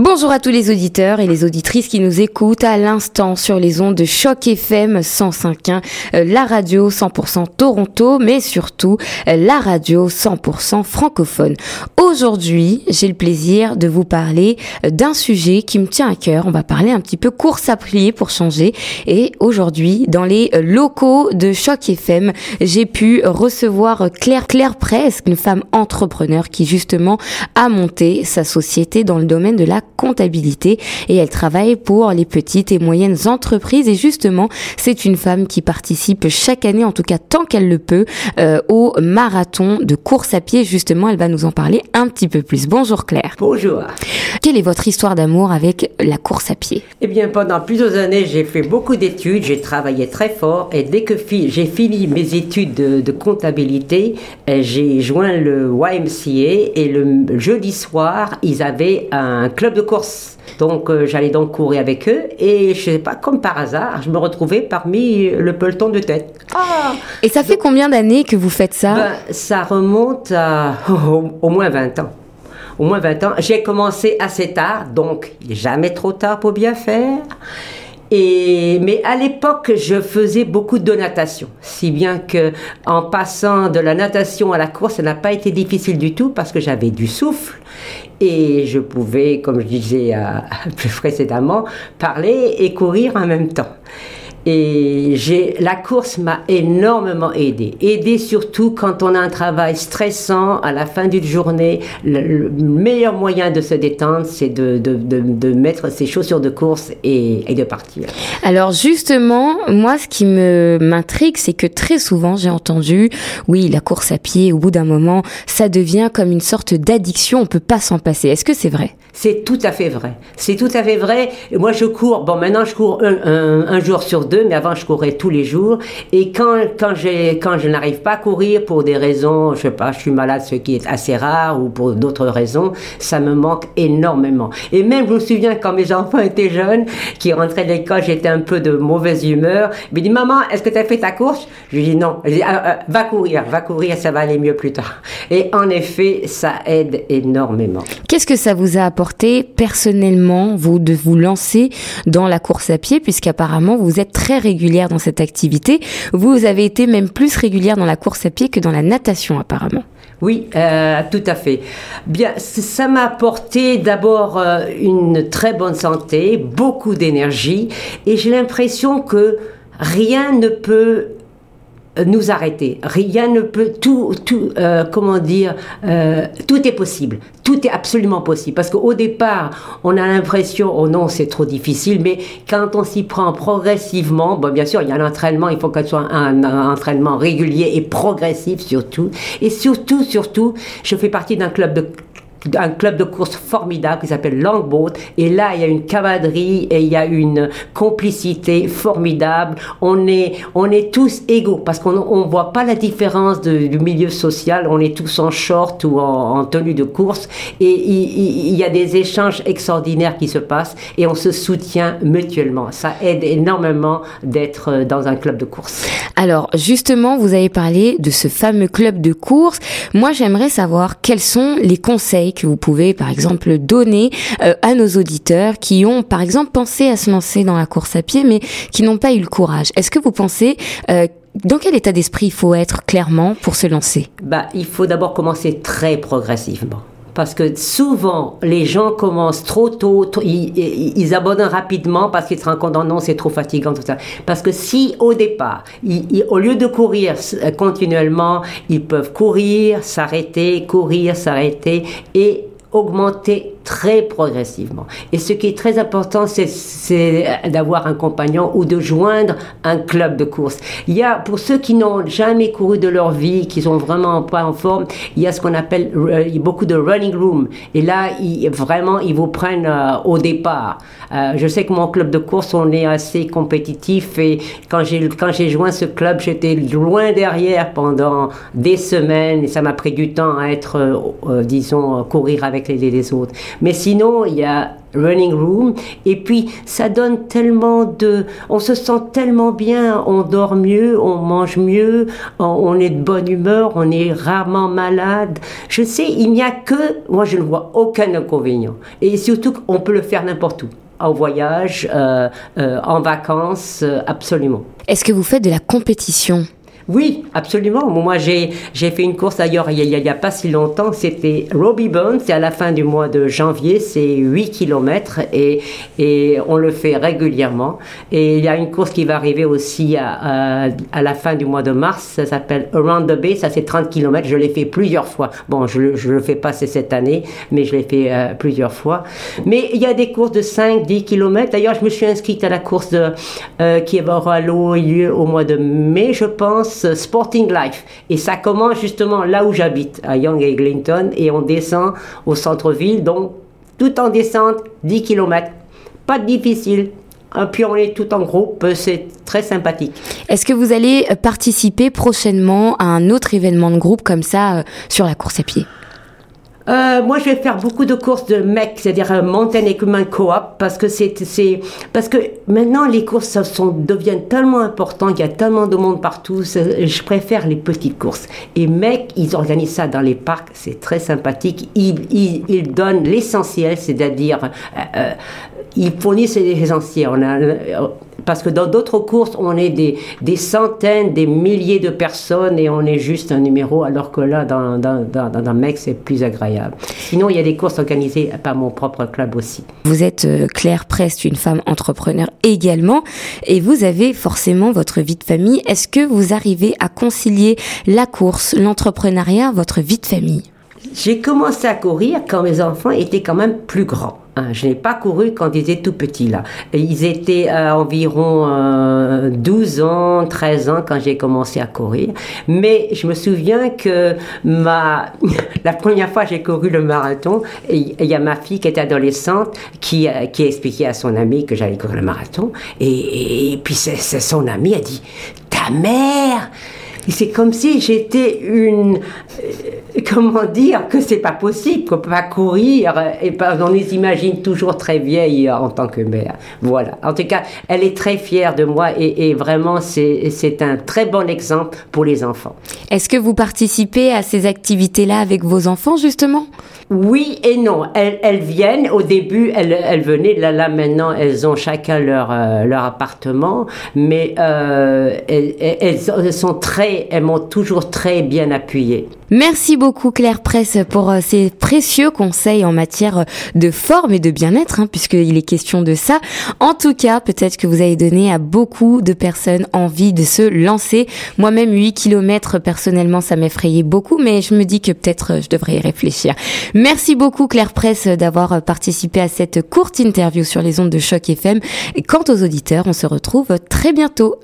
Bonjour à tous les auditeurs et les auditrices qui nous écoutent à l'instant sur les ondes de Choc FM 105.1, euh, la radio 100% Toronto, mais surtout euh, la radio 100% francophone. Aujourd'hui, j'ai le plaisir de vous parler euh, d'un sujet qui me tient à cœur. On va parler un petit peu course à pied pour changer. Et aujourd'hui, dans les locaux de Choc FM, j'ai pu recevoir Claire Claire Presque, une femme entrepreneur qui justement a monté sa société dans le domaine de la comptabilité et elle travaille pour les petites et moyennes entreprises et justement c'est une femme qui participe chaque année, en tout cas tant qu'elle le peut, euh, au marathon de course à pied. Justement, elle va nous en parler un petit peu plus. Bonjour Claire. Bonjour. Quelle est votre histoire d'amour avec la course à pied? Eh bien, pendant plusieurs années, j'ai fait beaucoup d'études, j'ai travaillé très fort et dès que j'ai fini mes études de, comptabilité, euh, j'ai joint le YMCA et le jeudi soir, ils avaient un club de course. Donc euh, j'allais donc courir avec eux et je sais pas, comme par hasard, je me retrouvais parmi le peloton de tête. Ah et ça fait combien d'années que vous faites ça? Ben, Ça remonte à au, moins 20 ans. Au moins 20 ans. J'ai commencé assez tard, donc jamais trop tard pour bien faire. Et, mais à l'époque, je faisais beaucoup de natation, si bien que en passant de la natation à la course, ça n'a pas été difficile du tout parce que j'avais du souffle et je pouvais, comme je disais plus précédemment, parler et courir en même temps. Et j'ai, la course m'a énormément aidé. Aidé surtout quand on a un travail stressant à la fin d'une journée. Le, meilleur moyen de se détendre, c'est de, de, de, mettre ses chaussures de course et, et, de partir. Alors justement, moi, ce qui me m'intrigue, c'est que très souvent, j'ai entendu, oui, la course à pied, au bout d'un moment, ça devient comme une sorte d'addiction. On peut pas s'en passer. Est-ce que c'est vrai? C'est tout à fait vrai. C'est tout à fait vrai. Moi, je cours. Bon, maintenant, je cours un, un, un jour sur deux mais avant je courais tous les jours. Et quand, quand, quand je n'arrive pas à courir pour des raisons, je sais pas, je suis malade, ce qui est assez rare, ou pour d'autres raisons, ça me manque énormément. Et même, je me souviens quand mes enfants étaient jeunes, qui rentraient de l'école, j'étais un peu de mauvaise humeur. Ils me dit, maman, est-ce que tu as fait ta course? Je lui dis non. Ah, ah, va courir, va courir, ça va aller mieux plus tard. Et en effet, ça aide énormément. Qu'est-ce que ça vous a apporté personnellement, vous, de vous lancer dans la course à pied, puisqu'apparemment vous êtes très très régulière dans cette activité. Vous avez été même plus régulière dans la course à pied que dans la natation apparemment. Oui, euh, tout à fait. Bien, ça m'a apporté d'abord euh, une très bonne santé, beaucoup d'énergie, et j'ai l'impression que rien ne peut nous arrêter. Rien ne peut, tout, tout, euh, comment dire, euh, tout est possible. Tout est absolument possible. Parce qu'au départ, on a l'impression, oh non, c'est trop difficile, mais quand on s'y prend progressivement, bon, bien sûr, il y a un entraînement, il faut que ce soit un, un entraînement régulier et progressif surtout. Et surtout, surtout, je fais partie d'un club de un club de course formidable qui s'appelle Longboat. Et là, il y a une cavalerie et il y a une complicité formidable. On est, on est tous égaux parce qu'on ne voit pas la différence du milieu social. On est tous en short ou en, tenue de course. Et il, il, y a des échanges extraordinaires qui se passent et on se soutient mutuellement. Ça aide énormément d'être dans un club de course. Alors, justement, vous avez parlé de ce fameux club de course. Moi, j'aimerais savoir quels sont les conseils que vous pouvez, par exemple, donner euh, à nos auditeurs qui ont, par exemple, pensé à se lancer dans la course à pied, mais qui n'ont pas eu le courage. Est-ce que vous pensez euh, dans quel état d'esprit il faut être clairement pour se lancer? Bah, il faut d'abord commencer très progressivement parce que souvent les gens commencent trop tôt, ils, abandonnent rapidement parce qu'ils se rendent compte non c'est trop fatigant tout ça. Parce que si au départ, au lieu de courir continuellement, ils peuvent courir, s'arrêter, courir, s'arrêter et augmenter très progressivement. Et ce qui est très important, c'est d'avoir un compagnon ou de joindre un club de course. Il y a, pour ceux qui n'ont jamais couru de leur vie, qui sont vraiment pas en forme, il y a ce qu'on appelle euh, beaucoup de running room. Et là, vraiment, ils vous prennent euh, au départ. Euh, je sais que mon club de course, on est assez compétitif et quand j'ai quand j'ai joint ce club, j'étais loin derrière pendant des semaines et ça m'a pris du temps à être, disons, courir avec les autres. Mais sinon, il y a running room. Et puis, ça donne tellement de... On se sent tellement bien, on dort mieux, on mange mieux, on, est de bonne humeur, on est rarement malade. Je sais, il n'y a que... Moi, je ne vois aucun inconvénient. Et surtout, on peut le faire n'importe où en voyage, euh, euh, en vacances, euh, absolument. Est-ce que vous faites de la compétition? Oui, absolument. Moi, j'ai, fait une course ailleurs il n'y a, a, pas si longtemps. C'était Robbie Bones. C'est à la fin du mois de janvier. C'est 8 km et, et on le fait régulièrement. Et il y a une course qui va arriver aussi à, à, la fin du mois de mars. Ça s'appelle Around the Bay. Ça, c'est 30 km. Je l'ai fait plusieurs fois. Bon, je ne le fais pas cette année, mais je l'ai fait euh, plusieurs fois. Mais il y a des courses de 5, 10 km. D'ailleurs, je me suis inscrite à la course de, euh, qui aura lieu au mois de mai, je pense Sporting Life. Et ça commence justement là où j'habite, à Young Eglinton, et on descend au centre-ville, donc tout en descente, 10 km. Pas difficile. Puis on est tout en groupe, c'est très sympathique. Est-ce que vous allez participer prochainement à un autre événement de groupe comme ça euh, sur la course à pied? Euh, moi, je vais faire beaucoup de courses de MEC, c'est-à-dire euh, Mountain Equipment Co-op, parce que c'est, c'est, parce que maintenant les courses sont, deviennent tellement importantes, il y a tellement de monde partout. Je préfère les petites courses. Et MEC, ils organisent ça dans les parcs, c'est très sympathique. Ils, ils, ils donnent l'essentiel, c'est-à-dire euh, euh ils fournissent l'essentiel. A, parce que dans d'autres courses, on est des, des, centaines, des milliers de personnes et on est juste un numéro, alors que là, dans, dans, dans, dans mec, c'est plus agréable. Sinon, il y a des courses organisées par mon propre club aussi. Vous êtes euh, Claire Prest, une femme entrepreneur également, et vous avez forcément votre vie de famille. Est-ce que vous arrivez à concilier la course, l'entrepreneuriat, votre vie de famille? J'ai commencé à courir quand mes enfants étaient quand même plus grands. Hein, je n'ai pas couru quand ils étaient tout petits là. Ils étaient à euh, environ euh, 12 ans, 13 ans quand j'ai commencé à courir. Mais je me souviens que ma la première fois j'ai couru le marathon, il y a ma fille qui était adolescente qui, qui a expliqué à son amie que j'allais courir le marathon. Et, et, puis c'est, son amie a dit ta mère c'est comme si j'étais une, euh, comment dire, que c'est pas possible, qu'on peut pas courir, et pas, on les imagine toujours très vieilles en tant que mère. Voilà. En tout cas, elle est très fière de moi et, et vraiment, c'est un très bon exemple pour les enfants. Est-ce que vous participez à ces activités-là avec vos enfants, justement? Oui et non. Elles, elles, viennent. Au début, elles, elles venaient. Là, là, maintenant, elles ont chacun leur, euh, leur appartement. Mais euh, elles, elles, sont très, elles m'ont toujours très bien appuyée. Merci beaucoup Claire Presse pour euh, ces précieux conseils en matière de forme et de bien-être, hein, puisqu'il est question de ça. En tout cas, peut-être que vous avez donné à beaucoup de personnes envie de se lancer. Moi-même, 8 km, personnellement, ça m'effrayait beaucoup, mais je me dis que peut-être je devrais y réfléchir. Merci beaucoup Claire Presse d'avoir participé à cette courte interview sur les ondes de choc FM. Et quant aux auditeurs, on se retrouve très bientôt.